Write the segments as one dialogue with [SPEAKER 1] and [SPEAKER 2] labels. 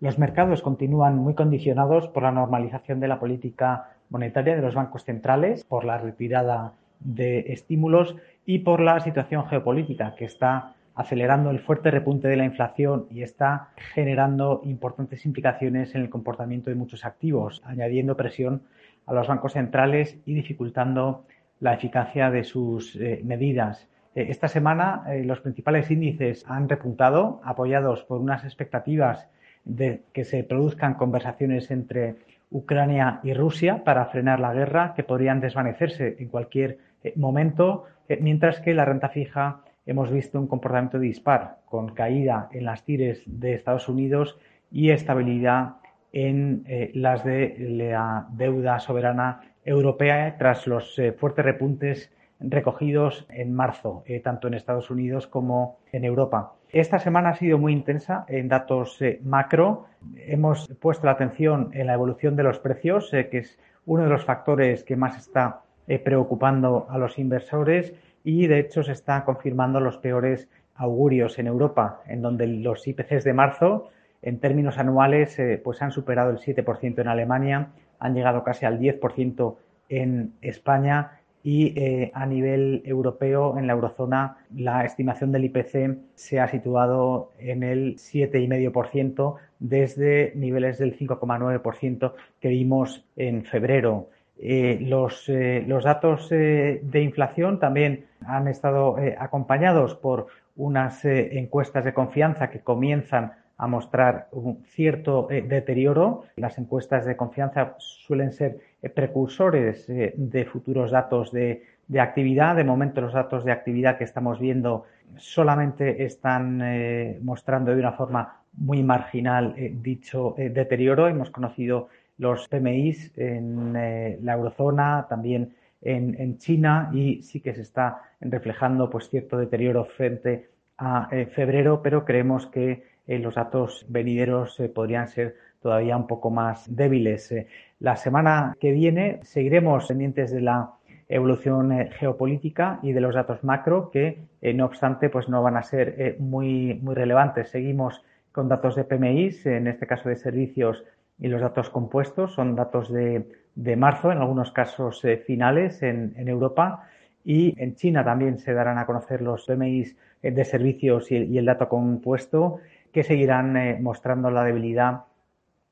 [SPEAKER 1] Los mercados continúan muy condicionados por la normalización de la política monetaria de los bancos centrales, por la retirada de estímulos y por la situación geopolítica que está acelerando el fuerte repunte de la inflación y está generando importantes implicaciones en el comportamiento de muchos activos, añadiendo presión a los bancos centrales y dificultando la eficacia de sus eh, medidas. Eh, esta semana eh, los principales índices han repuntado, apoyados por unas expectativas de que se produzcan conversaciones entre Ucrania y Rusia para frenar la guerra que podrían desvanecerse en cualquier eh, momento, eh, mientras que la renta fija hemos visto un comportamiento dispar con caída en las tires de Estados Unidos y estabilidad en eh, las de la deuda soberana europea tras los fuertes repuntes recogidos en marzo, tanto en Estados Unidos como en Europa. Esta semana ha sido muy intensa en datos eh, macro. Hemos puesto la atención en la evolución de los precios, eh, que es uno de los factores que más está eh, preocupando a los inversores y de hecho se están confirmando los peores augurios en Europa, en donde los IPCs de marzo en términos anuales pues han superado el 7% en Alemania, han llegado casi al 10% en España y eh, a nivel europeo, en la eurozona, la estimación del IPC se ha situado en el 7,5% desde niveles del 5,9% que vimos en febrero. Eh, los, eh, los, datos de inflación también han estado acompañados por unas encuestas de confianza que comienzan a mostrar un cierto deterioro. Las encuestas de confianza suelen ser precursores eh, de futuros datos de, actividad. De momento los datos de actividad que estamos viendo solamente están eh, mostrando de una forma muy marginal dicho deterioro. Hemos conocido los PMIs en la eurozona, también en, China y sí que se está reflejando pues cierto deterioro frente a febrero, pero creemos que los datos venideros podrían ser todavía un poco más débiles. Eh, la semana que viene seguiremos pendientes de la evolución eh, geopolítica y de los datos macro que, eh, no obstante, pues no van a ser muy, muy relevantes. Seguimos con datos de PMI, en este caso de servicios y los datos compuestos, son datos de, marzo, en algunos casos finales en, Europa. Y en China también se darán a conocer los PMI de servicios y, el dato compuesto que seguirán mostrando la debilidad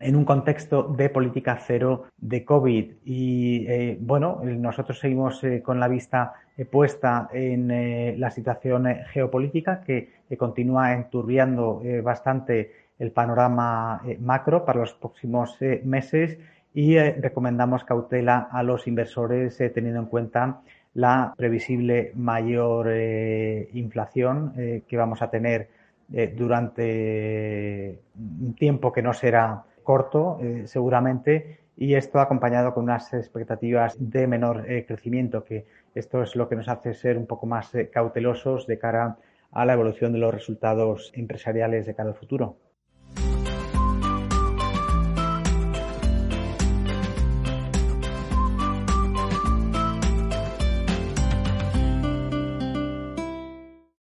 [SPEAKER 1] en un contexto de política cero de COVID. Y eh, bueno, nosotros seguimos eh, con la vista eh, puesta en la situación geopolítica que continúa enturbiando bastante el panorama macro para los próximos meses y recomendamos cautela a los inversores teniendo en cuenta la previsible mayor inflación que vamos a tener durante un tiempo que no será corto, eh, seguramente, y esto acompañado con unas expectativas de menor eh, crecimiento, que esto es lo que nos hace ser un poco más eh, cautelosos de cara a la evolución de los resultados empresariales de cara al futuro.